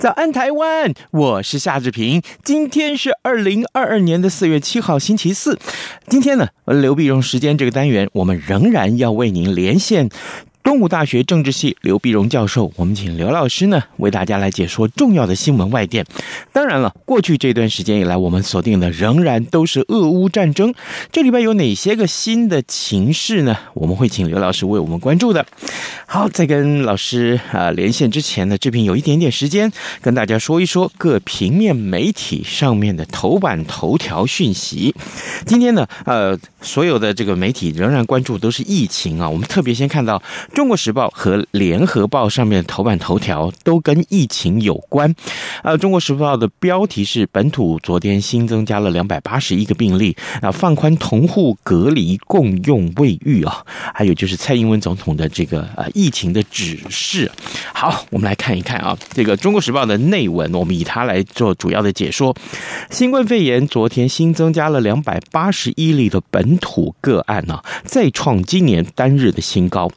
早安，台湾！我是夏志平。今天是二零二二年的四月七号，星期四。今天呢，刘必荣时间这个单元，我们仍然要为您连线。东吴大学政治系刘碧荣教授，我们请刘老师呢为大家来解说重要的新闻外电。当然了，过去这段时间以来，我们锁定的仍然都是俄乌战争。这里边有哪些个新的情势呢？我们会请刘老师为我们关注的。好，在跟老师啊、连线之前呢，这边有一点点时间跟大家说一说各平面媒体上面的头版头条讯息。今天呢，呃，所有的这个媒体仍然关注都是疫情啊。我们特别先看到。中国时报和联合报上面的头版头条都跟疫情有关。呃，中国时报的标题是“本土昨天新增加了两百八十一个病例”，啊，放宽同户隔离共用卫浴啊，还有就是蔡英文总统的这个呃疫情的指示。好，我们来看一看啊，这个中国时报的内文，我们以它来做主要的解说。新冠肺炎昨天新增加了两百八十一例的本土个案呢，再创今年单日的新高。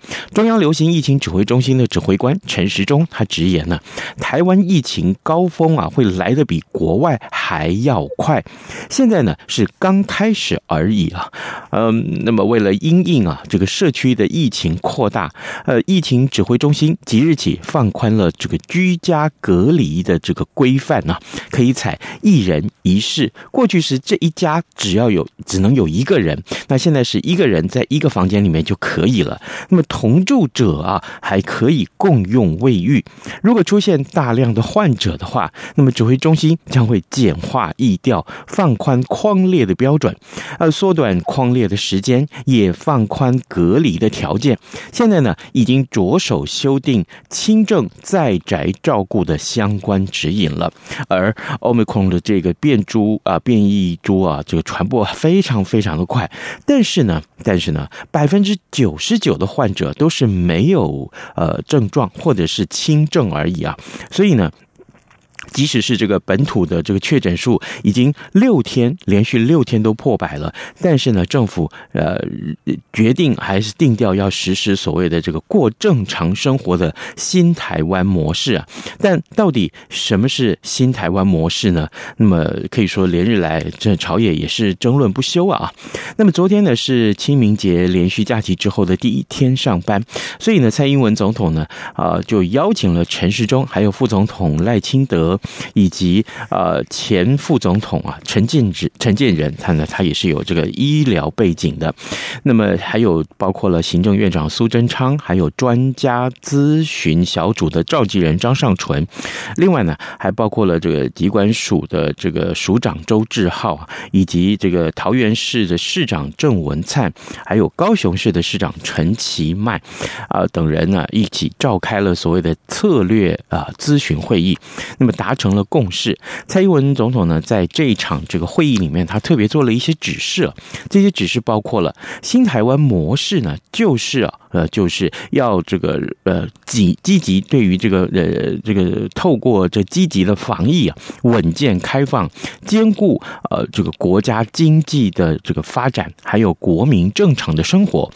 中央流行疫情指挥中心的指挥官陈时中他直言呢，台湾疫情高峰啊会来得比国外还要快，现在呢是刚开始而已啊。嗯，那么为了因应啊这个社区的疫情扩大，呃，疫情指挥中心即日起放宽了这个居家隔离的这个规范呢，可以采一人一室，过去是这一家只要有只能有一个人，那现在是一个人在一个房间里面就可以了。那么同住住者啊，还可以共用卫浴。如果出现大量的患者的话，那么指挥中心将会简化疫调，放宽框列的标准，呃，缩短框列的时间，也放宽隔离的条件。现在呢，已经着手修订轻症在宅照顾的相关指引了。而 Omicron 的这个变株啊，变异株啊，这个传播非常非常的快。但是呢，但是呢，百分之九十九的患者都是。是没有呃症状或者是轻症而已啊，所以呢。即使是这个本土的这个确诊数已经六天连续六天都破百了，但是呢，政府呃决定还是定调要实施所谓的这个过正常生活的新台湾模式啊。但到底什么是新台湾模式呢？那么可以说连日来这朝野也是争论不休啊。那么昨天呢是清明节连续假期之后的第一天上班，所以呢，蔡英文总统呢啊就邀请了陈时中还有副总统赖清德。以及呃前副总统啊陈建仁陈建仁，他呢他也是有这个医疗背景的，那么还有包括了行政院长苏贞昌，还有专家咨询小组的召集人张尚淳，另外呢还包括了这个疾管署的这个署长周志浩，以及这个桃园市的市长郑文灿，还有高雄市的市长陈其迈啊等人呢一起召开了所谓的策略啊咨询会议，那么达。成了共识，蔡英文总统呢，在这一场这个会议里面，他特别做了一些指示，这些指示包括了新台湾模式呢，就是啊。呃，就是要这个呃，积积极对于这个呃，这个透过这积极的防疫啊，稳健开放，兼顾呃这个国家经济的这个发展，还有国民正常的生活，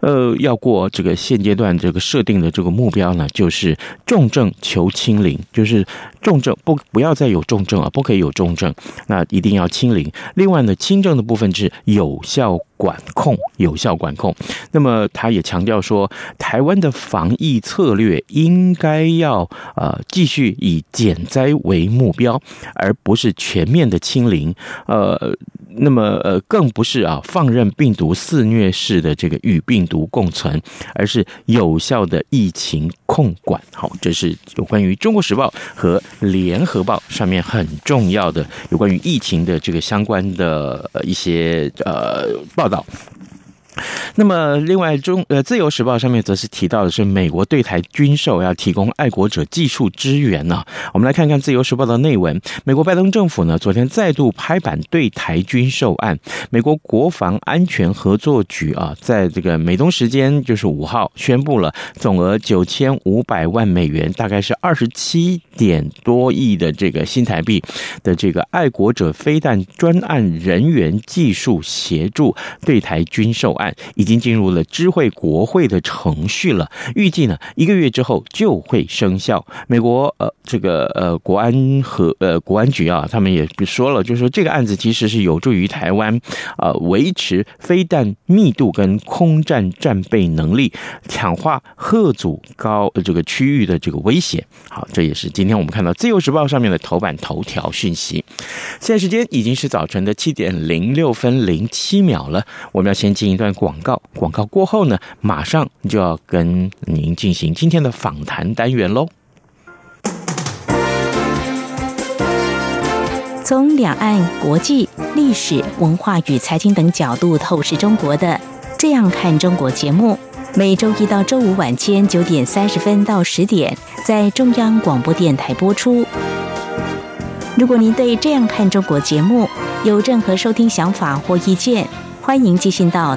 呃，要过这个现阶段这个设定的这个目标呢，就是重症求清零，就是重症不不要再有重症啊，不可以有重症，那一定要清零。另外呢，轻症的部分是有效。管控有效管控，那么他也强调说，台湾的防疫策略应该要呃继续以减灾为目标，而不是全面的清零。呃，那么呃更不是啊放任病毒肆虐式的这个与病毒共存，而是有效的疫情控管。好，这是有关于《中国时报》和《联合报》上面很重要的有关于疫情的这个相关的一些呃报。道。那么，另外中呃，《自由时报》上面则是提到的是美国对台军售要提供爱国者技术支援呢。我们来看看《自由时报》的内文。美国拜登政府呢，昨天再度拍板对台军售案。美国国防安全合作局啊，在这个美东时间就是五号宣布了总额九千五百万美元，大概是二十七点多亿的这个新台币的这个爱国者飞弹专案人员技术协助对台军售案。已经进入了知会国会的程序了，预计呢一个月之后就会生效。美国呃这个呃国安和呃国安局啊，他们也说了，就是说这个案子其实是有助于台湾啊维持飞弹密度跟空战战备能力，强化吓阻高这个区域的这个威胁。好，这也是今天我们看到《自由时报》上面的头版头条讯息。现在时间已经是早晨的七点零六分零七秒了，我们要先进一段广告。广告过后呢，马上就要跟您进行今天的访谈单元喽。从两岸、国际、历史文化与财经等角度透视中国的《这样看中国》节目，每周一到周五晚间九点三十分到十点在中央广播电台播出。如果您对《这样看中国》节目有任何收听想法或意见，欢迎寄信到。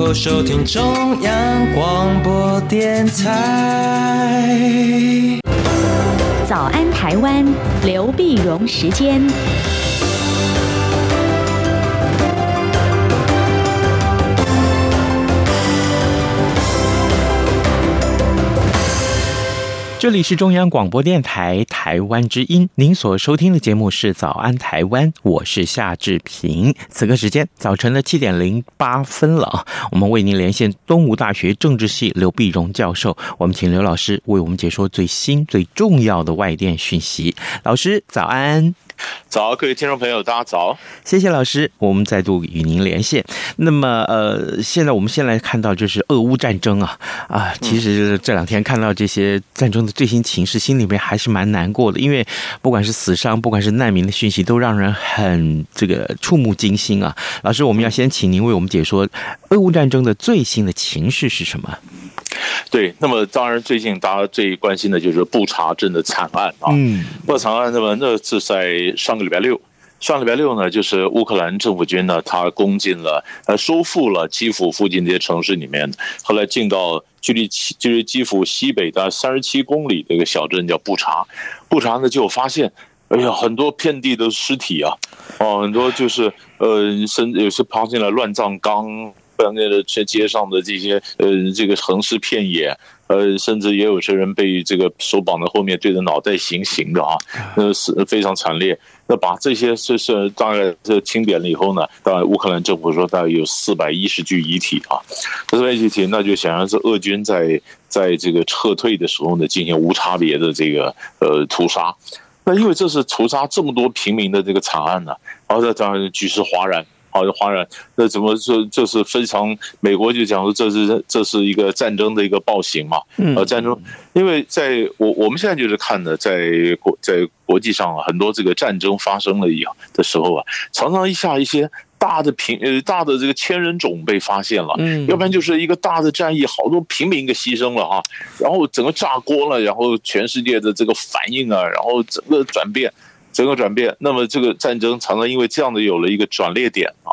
后收听中央广播电台。早安，台湾，刘碧荣时间。这里是中央广播电台台湾之音，您所收听的节目是《早安台湾》，我是夏志平。此刻时间早晨的七点零八分了啊，我们为您连线东吴大学政治系刘碧荣教授，我们请刘老师为我们解说最新最重要的外电讯息。老师早安。早，各位听众朋友，大家早！谢谢老师，我们再度与您连线。那么，呃，现在我们先来看到就是俄乌战争啊啊，其实这两天看到这些战争的最新情势，心里面还是蛮难过的，因为不管是死伤，不管是难民的讯息，都让人很这个触目惊心啊。老师，我们要先请您为我们解说俄乌战争的最新的情势是什么？对，那么当然，最近大家最关心的就是布查镇的惨案啊。嗯，布查案，那么那是在上个礼拜六，上个礼拜六呢，就是乌克兰政府军呢，他攻进了，呃，收复了基辅附近这些城市里面，后来进到距离就是基辅西北的三十七公里的一个小镇叫布查，布查呢就发现，哎呀，很多遍地的尸体啊，哦，很多就是呃，甚至有些爬进了乱葬岗。那个街街上的这些呃，这个横尸遍野，呃，甚至也有些人被这个手绑在后面，对着脑袋行刑的啊，那是非常惨烈。那把这些是是大概这清点了以后呢，当然乌克兰政府说大概有四百一十具遗体啊，四百一十具，那就显然是俄军在在这个撤退的时候呢，进行无差别的这个呃屠杀。那因为这是屠杀这么多平民的这个惨案呢，然后当然举世哗然。好的，当然，那怎么说？这是非常美国就讲说，这是这是一个战争的一个暴行嘛？呃，战争，因为在我我们现在就是看的，在国在国际上啊，很多这个战争发生了以后的时候啊，常常一下一些大的平呃大的这个千人冢被发现了，嗯，要不然就是一个大的战役，好多平民给牺牲了哈，然后整个炸锅了，然后全世界的这个反应啊，然后整个转变。整个转变，那么这个战争常常因为这样的有了一个转捩点啊。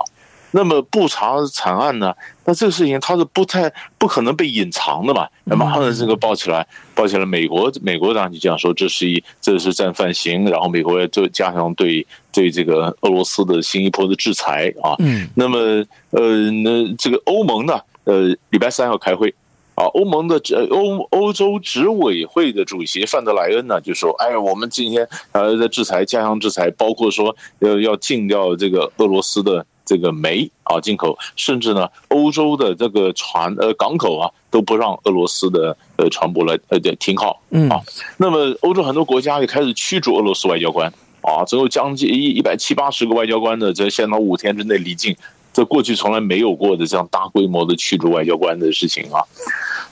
那么布查惨案呢？那这个事情它是不太不可能被隐藏的嘛？那马上这个报起来，报起来，美国美国当然就这样说，这是一这是战犯行，然后美国要就加强对对这个俄罗斯的新一波的制裁啊。嗯，那么呃，那这个欧盟呢？呃，礼拜三要开会。啊，欧盟的这欧欧洲执委会的主席范德莱恩呢，就说：“哎，我们今天呃在制裁，加强制裁，包括说要要禁掉这个俄罗斯的这个煤啊进口，甚至呢，欧洲的这个船呃港口啊都不让俄罗斯的呃船舶来呃停靠。嗯啊，那么欧洲很多国家也开始驱逐俄罗斯外交官啊，总有将近一一百七八十个外交官呢在限到五天之内离境。”这过去从来没有过的这样大规模的驱逐外交官的事情啊，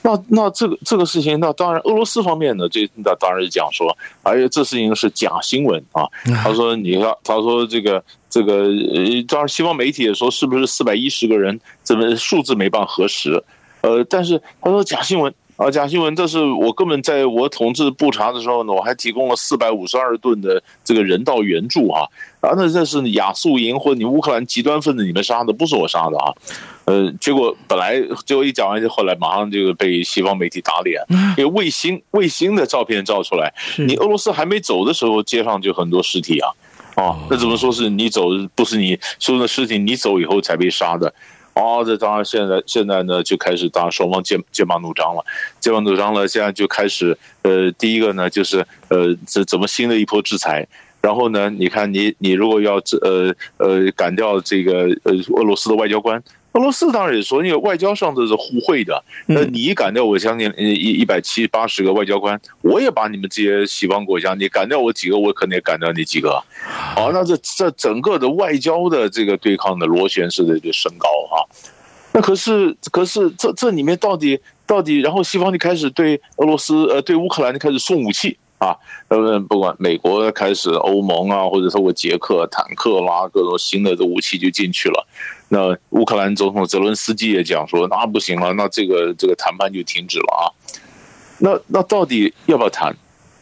那那这个这个事情，那当然俄罗斯方面呢，这那当然是讲说，哎呀，这事情是假新闻啊。他说你看，他说这个这个，呃当然西方媒体也说是不是四百一十个人，这么数字没办法核实，呃，但是他说假新闻。啊，假新闻！这是我根本在我统治布查的时候呢，我还提供了四百五十二吨的这个人道援助啊！啊，那这是亚速营或者你乌克兰极端分子你们杀的，不是我杀的啊！呃，结果本来结果一讲完，就后来马上就被西方媒体打脸，因为卫星卫星的照片照出来，你俄罗斯还没走的时候，街上就很多尸体啊！哦，那怎么说是你走不是你说的尸体，你走以后才被杀的？哦，这当然，现在现在呢就开始，当然双方剑剑拔弩张了，剑拔弩张了。现在就开始，呃，第一个呢就是，呃，怎怎么新的一波制裁？然后呢，你看你你如果要呃呃赶掉这个呃俄罗斯的外交官。俄罗斯当然也说，因为外交上都是互惠的。那你一赶掉我将近一一百七八十个外交官，我也把你们这些西方国家，你赶掉我几个，我可能也赶掉你几个。好，那这这整个的外交的这个对抗的螺旋式的就升高哈。那可是可是这这里面到底到底，然后西方就开始对俄罗斯呃对乌克兰就开始送武器啊，呃不管美国开始欧盟啊，或者说我捷克坦克啦，各种新的的武器就进去了。那乌克兰总统泽伦斯基也讲说，那不行了，那这个这个谈判就停止了啊。那那到底要不要谈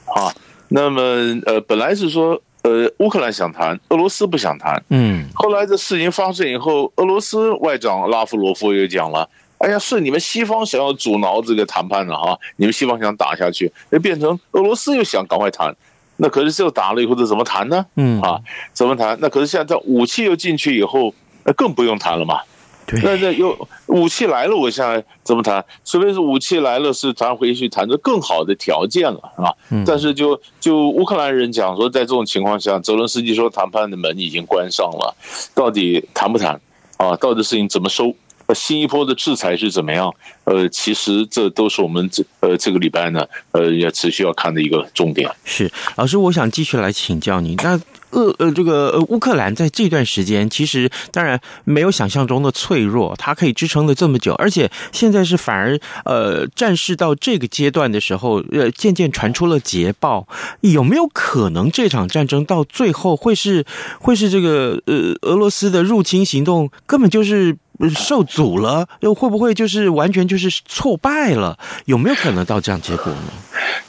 啊？那么呃，本来是说呃，乌克兰想谈，俄罗斯不想谈。嗯。后来这事情发生以后，俄罗斯外长拉夫罗夫又讲了，哎呀，是你们西方想要阻挠这个谈判的哈，你们西方想打下去，那变成俄罗斯又想赶快谈。那可是就打了以后，这怎么谈呢？嗯啊，怎么谈？那可是现在武器又进去以后。那更不用谈了嘛，对，那那有武器来了，我现在怎么谈？除非是武器来了，是谈回去谈着更好的条件了，啊。但是就就乌克兰人讲说，在这种情况下，泽伦斯基说谈判的门已经关上了，到底谈不谈啊？到底事情怎么收？新一波的制裁是怎么样？呃，其实这都是我们这呃这个礼拜呢，呃要持续要看的一个重点。是老师，我想继续来请教您。那呃呃这个呃乌克兰在这段时间，其实当然没有想象中的脆弱，它可以支撑了这么久，而且现在是反而呃战事到这个阶段的时候，呃渐渐传出了捷报，有没有可能这场战争到最后会是会是这个呃俄罗斯的入侵行动根本就是？受阻了，又会不会就是完全就是挫败了？有没有可能到这样结果呢？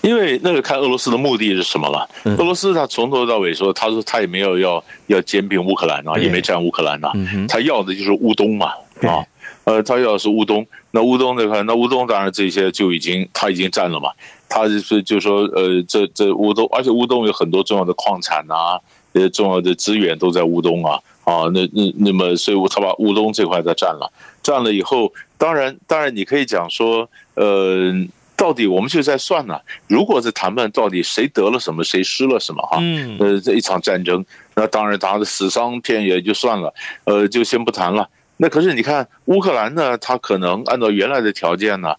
因为那个看俄罗斯的目的是什么了。俄罗斯他从头到尾说，他说他也没有要要兼并乌克兰啊，也没占乌克兰呐，他要的就是乌东嘛啊，呃，他要的是乌东。那乌东这块，那乌东当然这些就已经他已经占了嘛。他就是就说呃，这这乌东，而且乌东有很多重要的矿产啊，呃，重要的资源都在乌东啊。啊，那那那么，所以他把乌东这块再占了，占了以后，当然当然你可以讲说，呃，到底我们就在算呢，如果是谈判，到底谁得了什么，谁失了什么？哈，呃，这一场战争，那当然他的死伤片也就算了，呃，就先不谈了。那可是你看乌克兰呢，他可能按照原来的条件呢。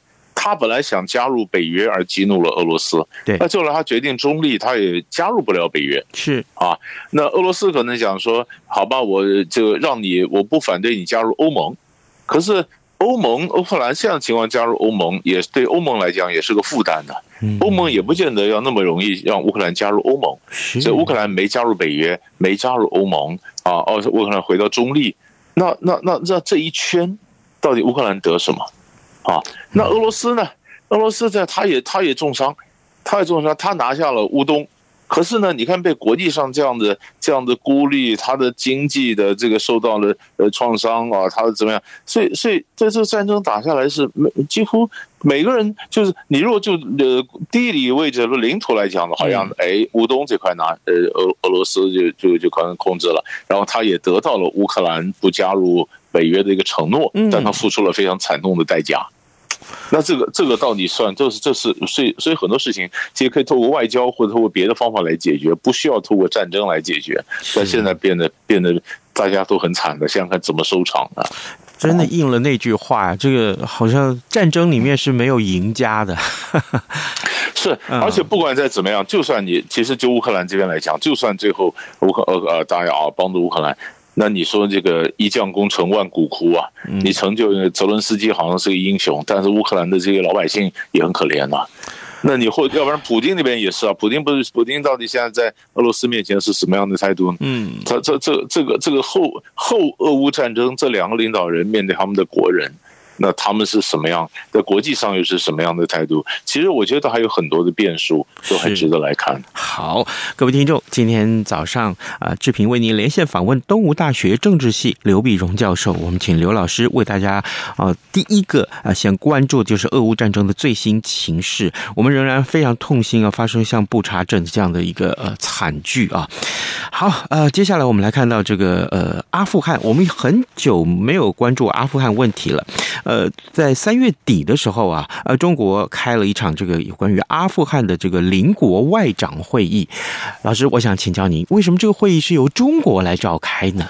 他本来想加入北约，而激怒了俄罗斯。对，那后来他决定中立，他也加入不了北约。是啊，那俄罗斯可能想说：“好吧，我就让你，我不反对你加入欧盟。可是欧盟、乌克兰这样的情况加入欧盟，也对欧盟来讲也是个负担的。欧盟也不见得要那么容易让乌克兰加入欧盟。所以乌克兰没加入北约，没加入欧盟啊，哦，乌克兰回到中立。那那那那这一圈，到底乌克兰得什么？”啊，那俄罗斯呢？俄罗斯在，他也他也重伤，他也重伤，他拿下了乌东，可是呢，你看被国际上这样的这样的孤立，他的经济的这个受到了呃创伤啊，他的怎么样？所以所以在这个战争打下来是每几乎每个人就是你如果就呃地理位置和领土来讲的话，好像哎乌东这块拿呃俄俄罗斯就就就可能控制了，然后他也得到了乌克兰不加入北约的一个承诺，但他付出了非常惨痛的代价。那这个这个到底算？这是这是所以所以很多事情其实可以透过外交或者透过别的方法来解决，不需要透过战争来解决。但现在变得变得大家都很惨的，想想看怎么收场啊？真的应了那句话，这个好像战争里面是没有赢家的。是，而且不管再怎么样，就算你其实就乌克兰这边来讲，就算最后乌克呃呃大家啊帮助乌克兰。那你说这个一将功成万骨枯啊！你成就泽伦斯基好像是个英雄，但是乌克兰的这些老百姓也很可怜呐。那你或要不然普京那边也是啊？普京不是普京到底现在在俄罗斯面前是什么样的态度呢？嗯，他这这这个这个后后俄乌战争，这两个领导人面对他们的国人。那他们是什么样，在国际上又是什么样的态度？其实我觉得还有很多的变数，都很值得来看。好，各位听众，今天早上啊，志平为您连线访问东吴大学政治系刘必荣教授，我们请刘老师为大家啊，第一个啊，先关注就是俄乌战争的最新情势。我们仍然非常痛心啊，发生像布查镇这样的一个呃惨剧啊。好，呃，接下来我们来看到这个呃阿富汗，我们很久没有关注阿富汗问题了。呃，在三月底的时候啊，呃，中国开了一场这个有关于阿富汗的这个邻国外长会议。老师，我想请教您，为什么这个会议是由中国来召开呢？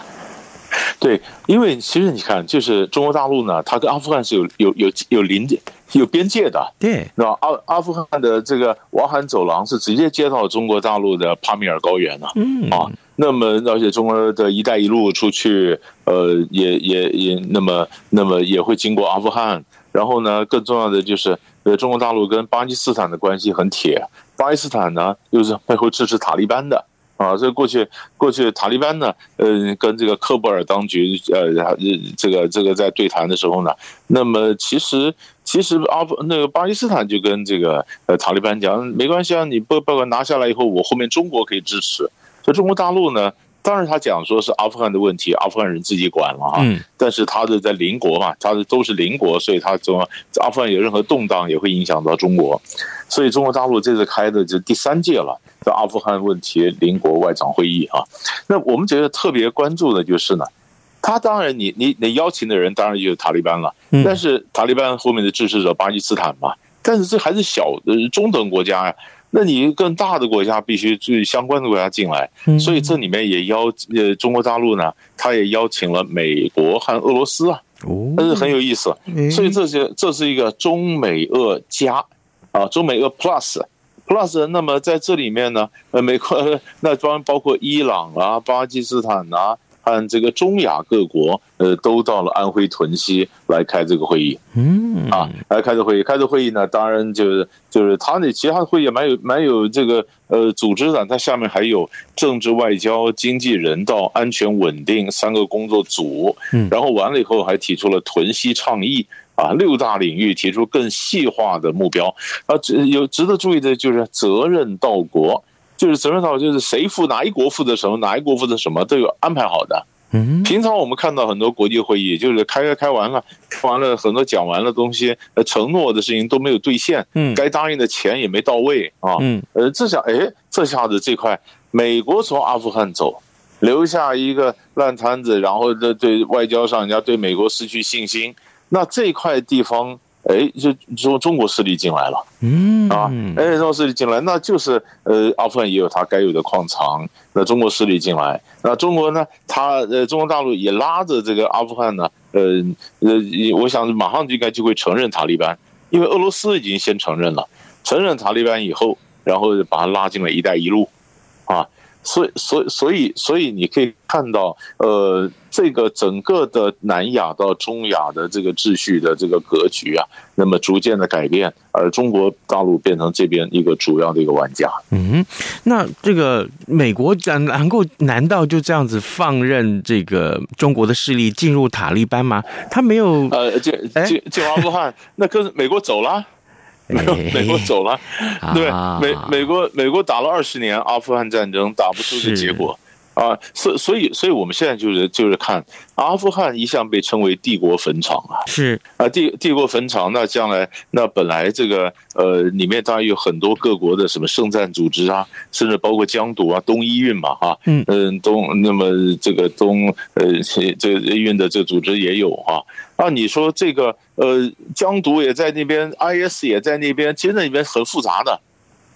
对，因为其实你看，就是中国大陆呢，它跟阿富汗是有有有有邻、有边界的。对，那阿阿富汗的这个瓦罕走廊是直接接到中国大陆的帕米尔高原的。嗯啊。那么，而且中国的一带一路出去，呃，也也也，那么那么也会经过阿富汗。然后呢，更重要的就是，呃，中国大陆跟巴基斯坦的关系很铁。巴基斯坦呢，又是背后支持塔利班的啊。所以过去过去塔利班呢，呃，跟这个喀布尔当局，呃，这个这个在对谈的时候呢，那么其实其实阿富那个巴基斯坦就跟这个呃塔利班讲，没关系啊，你不把我拿下来以后，我后面中国可以支持。在中国大陆呢，当然他讲说是阿富汗的问题，阿富汗人自己管了啊。嗯。但是他的在邻国嘛，他的都是邻国，所以他怎么阿富汗有任何动荡也会影响到中国。所以中国大陆这次开的就第三届了，在阿富汗问题邻国外长会议啊。那我们觉得特别关注的就是呢，他当然你你你邀请的人当然就是塔利班了，但是塔利班后面的支持者巴基斯坦嘛，但是这还是小的中等国家呀。那你更大的国家必须去相关的国家进来，所以这里面也邀呃中国大陆呢，他也邀请了美国和俄罗斯啊，但是很有意思，所以这些这是一个中美俄加啊，中美俄 plus plus，那么在这里面呢，呃，美国那包包括伊朗啊、巴基斯坦啊。按这个中亚各国，呃，都到了安徽屯溪来开这个会议，嗯啊，来开这个会议，开这个会议呢，当然就是就是他那其他的会议也蛮有蛮有这个呃组织的，它下面还有政治、外交、经济、人道、安全、稳定三个工作组，嗯，然后完了以后还提出了屯溪倡议啊，六大领域提出更细化的目标啊，值有值得注意的就是责任到国。就是责任到，就是谁负哪一国负责什么，哪一国负责什么都有安排好的。嗯，平常我们看到很多国际会议，就是开开开完了，开完了很多讲完了东西，呃，承诺的事情都没有兑现，嗯，该答应的钱也没到位啊，嗯，呃，这下哎，这下子这块美国从阿富汗走，留下一个烂摊子，然后这对外交上人家对美国失去信心，那这块地方。哎，就中中国势力进来了，嗯啊，哎，中国势力进来，那就是呃，阿富汗也有它该有的矿藏，那中国势力进来，那中国呢，它呃，中国大陆也拉着这个阿富汗呢，呃呃，我想马上就应该就会承认塔利班，因为俄罗斯已经先承认了，承认塔利班以后，然后把它拉进了一带一路，啊。所以，所以，所以，所以，你可以看到，呃，这个整个的南亚到中亚的这个秩序的这个格局啊，那么逐渐的改变，而中国大陆变成这边一个主要的一个玩家。嗯，那这个美国能能够难道就这样子放任这个中国的势力进入塔利班吗？他没有，呃，进进进阿富汗，那跟美国走了。没有，美国走了，对，美美国美国打了二十年阿富汗战争，打不出个结果。啊，所所以所以我们现在就是就是看阿富汗一向被称为帝国坟场啊，是啊帝帝国坟场，那将来那本来这个呃里面当然有很多各国的什么圣战组织啊，甚至包括疆独啊、东伊运嘛哈，嗯嗯东那么这个东呃这个运的这个组织也有啊啊你说这个呃疆独也在那边，IS 也在那边，其实那里面很复杂的。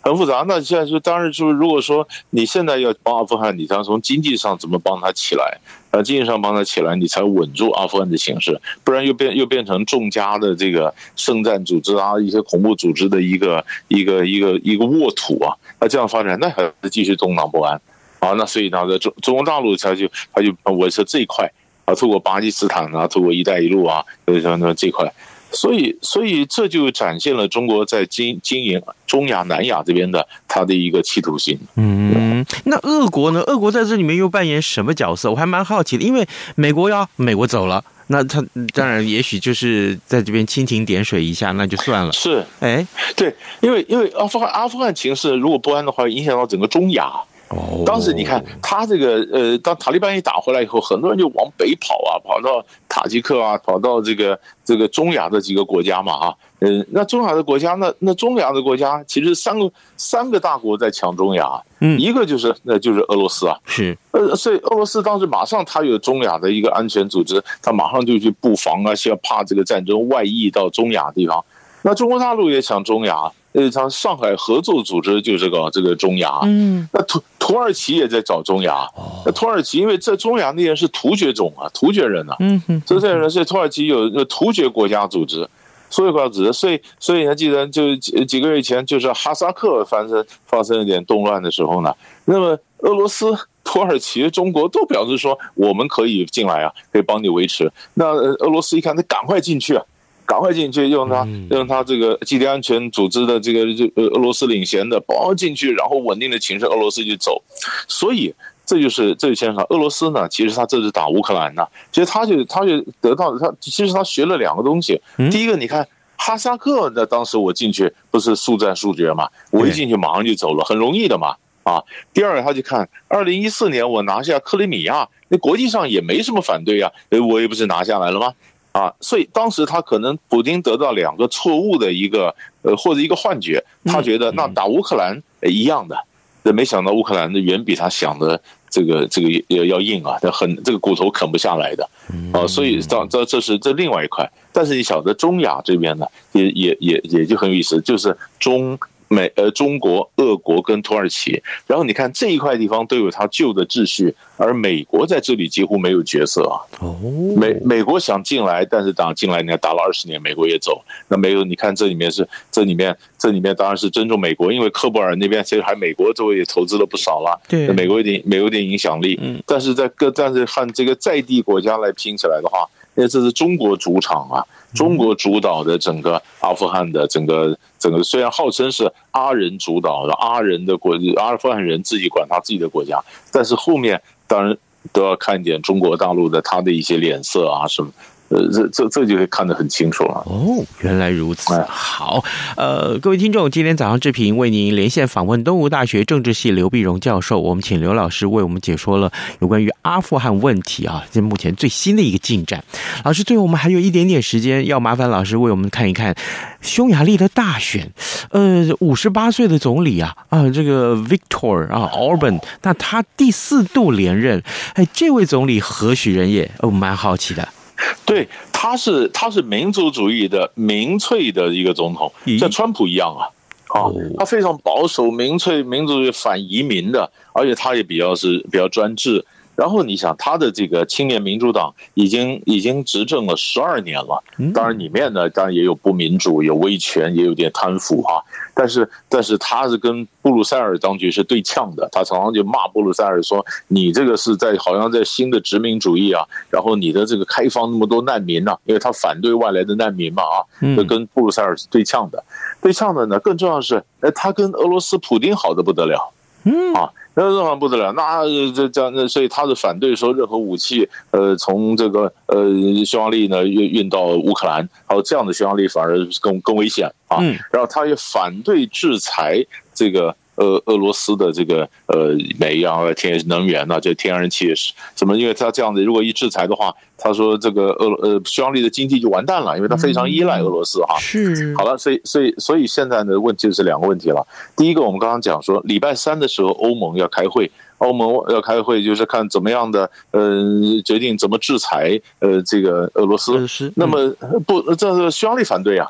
很复杂，那现在就，当然就是，如果说你现在要帮阿富汗，你想从经济上怎么帮他起来？呃，经济上帮他起来，你才稳住阿富汗的形势，不然又变又变成众家的这个圣战组织啊，一些恐怖组织的一个一个一个一个沃土啊。那这样发展，那还是继续动荡不安啊。那所以呢，在中中国大陆，他就他就维持这一块啊，透过巴基斯坦啊，透过“一带一路”啊，就像那这块。所以，所以这就展现了中国在经经营中亚、南亚这边的它的一个企图心。嗯，那俄国呢？俄国在这里面又扮演什么角色？我还蛮好奇的，因为美国要美国走了，那他当然也许就是在这边蜻蜓点水一下，那就算了。是，哎，对，因为因为阿富汗阿富汗情势如果不安的话，影响到整个中亚。哦，当时你看他这个呃，当塔利班一打回来以后，很多人就往北跑啊，跑到塔吉克啊，跑到这个这个中亚的几个国家嘛，啊，嗯，那中亚的国家，那那中亚的国家，其实三个三个大国在抢中亚，嗯，一个就是那就是俄罗斯啊，是，呃，所以俄罗斯当时马上他有中亚的一个安全组织，他马上就去布防啊，需要怕这个战争外溢到中亚地方，那中国大陆也抢中亚。呃，像上海合作组织就这个这个中亚，嗯，那土土耳其也在找中亚，那土耳其因为这中亚那边是突厥种啊，突厥人呐，嗯哼，所以这些人是土耳其有有突厥国家组织，所以国家组织，所以所以你还记得就几几个月前就是哈萨克发生发生一点动乱的时候呢，那么俄罗斯、土耳其、中国都表示说我们可以进来啊，可以帮你维持。那俄罗斯一看，那赶快进去啊。赶快进去，用他用他这个基地安全组织的这个这俄罗斯领衔的包进去，然后稳定的情势，俄罗斯就走。所以这就是这就牵扯俄罗斯呢，其实他这是打乌克兰呢，其实他就他就得到他其实他学了两个东西。第一个，你看哈萨克那当时我进去不是速战速决嘛，我一进去马上就走了，很容易的嘛啊。第二个，他就看二零一四年我拿下克里米亚，那国际上也没什么反对呀，我也不是拿下来了吗？啊，所以当时他可能普丁得到两个错误的一个呃或者一个幻觉，他觉得那打乌克兰一样的，那没想到乌克兰的远比他想的这个这个要要硬啊，他很这个骨头啃不下来的啊，所以。这这这是这另外一块，但是你晓得中亚这边呢，也也也也就很有意思，就是中。美呃，中国、俄国跟土耳其，然后你看这一块地方都有它旧的秩序，而美国在这里几乎没有角色啊。哦，美美国想进来，但是打进来，你看打了二十年，美国也走。那没有，你看这里面是这里面这里面当然是尊重美国，因为科布尔那边其实还美国周围也投资了不少了，对，美国有点美国有点影响力。嗯，但是在各但是和这个在地国家来拼起来的话。因为这是中国主场啊，中国主导的整个阿富汗的整个整个，虽然号称是阿人主导的阿人的国，阿富汗人自己管他自己的国家，但是后面当然都要看一点中国大陆的他的一些脸色啊什么。呃，这这这就会看得很清楚了。哦，原来如此。好，呃，各位听众，今天早上志平为您连线访问东吴大学政治系刘碧荣教授，我们请刘老师为我们解说了有关于阿富汗问题啊，这目前最新的一个进展。老师，最后我们还有一点点时间，要麻烦老师为我们看一看匈牙利的大选。呃，五十八岁的总理啊，啊，这个 Victor 啊，Orban，那他第四度连任，哎，这位总理何许人也？哦蛮好奇的。对，他是他是民族主义的民粹的一个总统，像川普一样啊，啊，他非常保守、民粹、民族主义反移民的，而且他也比较是比较专制。然后你想，他的这个青年民主党已经已经执政了十二年了，当然里面呢，当然也有不民主、有威权，也有点贪腐哈。但是，但是他是跟布鲁塞尔当局是对呛的，他常常就骂布鲁塞尔说：“你这个是在好像在新的殖民主义啊，然后你的这个开放那么多难民呐、啊，因为他反对外来的难民嘛啊，就跟布鲁塞尔是对呛的。对呛的呢，更重要的是，哎，他跟俄罗斯普丁好的不得了，嗯啊。那那还不得了，那这这样，那所以他是反对说任何武器，呃，从这个呃匈牙利呢运运到乌克兰，还有这样的匈牙利反而更更危险啊。嗯，然后他也反对制裁这个。俄俄罗斯的这个呃煤啊、天能源呐、啊，这天然气是什么？因为他这样子，如果一制裁的话，他说这个俄呃匈牙利的经济就完蛋了，因为他非常依赖俄罗斯哈。是。好了，所以所以所以现在的问题就是两个问题了。第一个，我们刚刚讲说，礼拜三的时候欧盟要开会，欧盟要开会就是看怎么样的呃决定怎么制裁呃这个俄罗斯。那么不，这是匈牙利反对啊。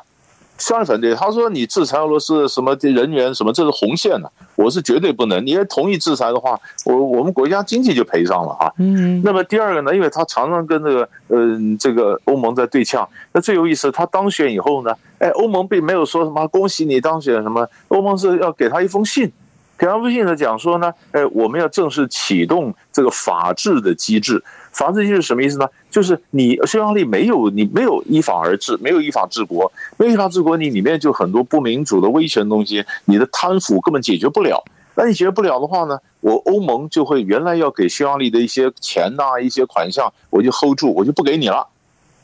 匈牙利反对，他说：“你制裁俄罗斯什么人员什么，这是红线呢、啊？我是绝对不能。你要同意制裁的话，我我们国家经济就赔上了啊。嗯。那么第二个呢，因为他常常跟这个嗯、呃、这个欧盟在对呛。那最有意思，他当选以后呢，哎，欧盟并没有说什么恭喜你当选什么，欧盟是要给他一封信，给他一封信呢讲说呢，哎，我们要正式启动这个法治的机制。”法治就是什么意思呢？就是你匈牙利没有你没有依法而治，没有依法治国，没有依法治国，你里面就很多不民主的威权东西，你的贪腐根本解决不了。那你解决不了的话呢，我欧盟就会原来要给匈牙利的一些钱呐、一些款项，我就 hold 住，我就不给你了，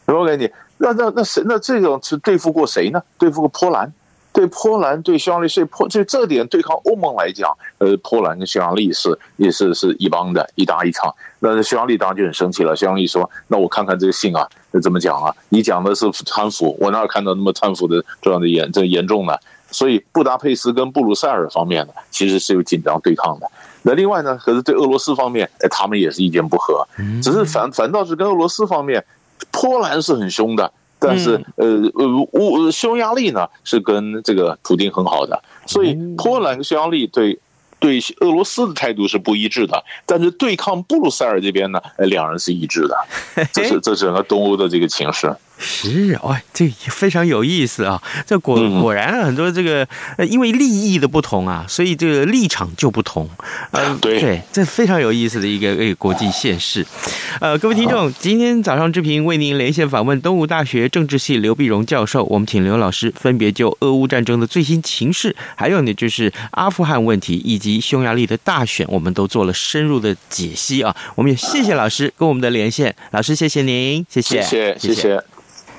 不给你。那那那谁？那这种是对付过谁呢？对付过波兰。对波兰、对匈牙利，所以波就这点对抗欧盟来讲，呃，波兰跟匈牙利是也是是一帮的，一搭一唱。那匈牙利当然就很生气了。匈牙利说：“那我看看这个信啊，那怎么讲啊？你讲的是贪腐，我哪有看到那么贪腐的这样的严这严重呢？”所以布达佩斯跟布鲁塞尔方面呢，其实是有紧张对抗的。那另外呢，可是对俄罗斯方面，哎，他们也是意见不合，只是反反倒是跟俄罗斯方面，波兰是很凶的。但是，呃呃，乌匈牙利呢是跟这个普丁很好的，所以波兰跟匈牙利对对俄罗斯的态度是不一致的，但是对抗布鲁塞尔这边呢，两人是一致的，这是这是整个东欧的这个情势。是哦，这非常有意思啊！这果果然很多这个呃，因为利益的不同啊，所以这个立场就不同。嗯，对对，这非常有意思的一个一个国际现实。呃，各位听众，今天早上之平为您连线访问东吴大学政治系刘碧荣教授，我们请刘老师分别就俄乌战争的最新情势，还有呢就是阿富汗问题以及匈牙利的大选，我们都做了深入的解析啊。我们也谢谢老师跟我们的连线，老师谢谢您，谢谢，谢谢，谢谢。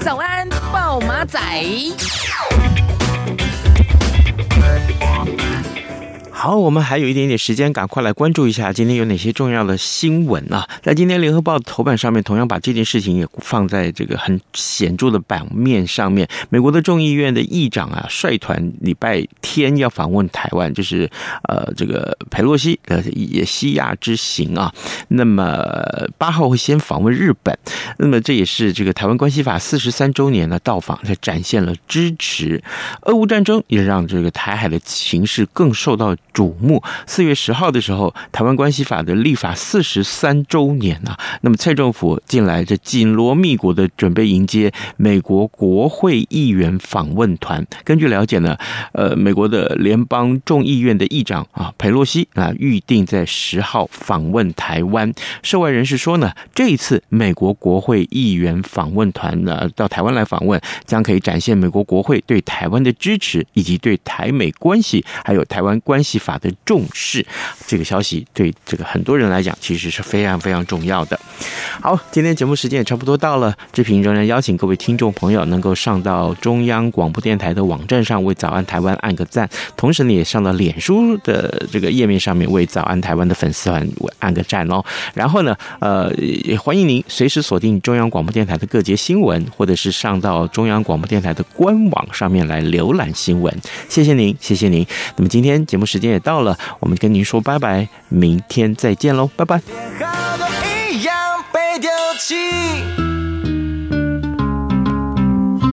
早安，暴马仔。好，我们还有一点点时间，赶快来关注一下今天有哪些重要的新闻啊！在今天《联合报》的头版上面，同样把这件事情也放在这个很显著的版面上面。美国的众议院的议长啊，率团礼拜天要访问台湾，就是呃这个裴洛西呃也西亚之行啊。那么八号会先访问日本，那么这也是这个台湾关系法四十三周年的到访，才展现了支持。俄乌战争也让这个台海的形势更受到。瞩目。四月十号的时候，台湾关系法的立法四十三周年啊，那么蔡政府近来这紧锣密鼓的准备迎接美国国会议员访问团。根据了解呢，呃，美国的联邦众议院的议长啊，裴洛西啊，预定在十号访问台湾。涉外人士说呢，这一次美国国会议员访问团呢到台湾来访问，将可以展现美国国会对台湾的支持，以及对台美关系还有台湾关系。法的重视。这个消息对这个很多人来讲，其实是非常非常重要的。好，今天节目时间也差不多到了，志平仍然邀请各位听众朋友能够上到中央广播电台的网站上为早安台湾按个赞，同时呢也上到脸书的这个页面上面为早安台湾的粉丝团按个赞哦。然后呢，呃，也欢迎您随时锁定中央广播电台的各节新闻，或者是上到中央广播电台的官网上面来浏览新闻。谢谢您，谢谢您。那么今天节目时间也到了，我们跟您说拜拜，明天再见喽，拜拜。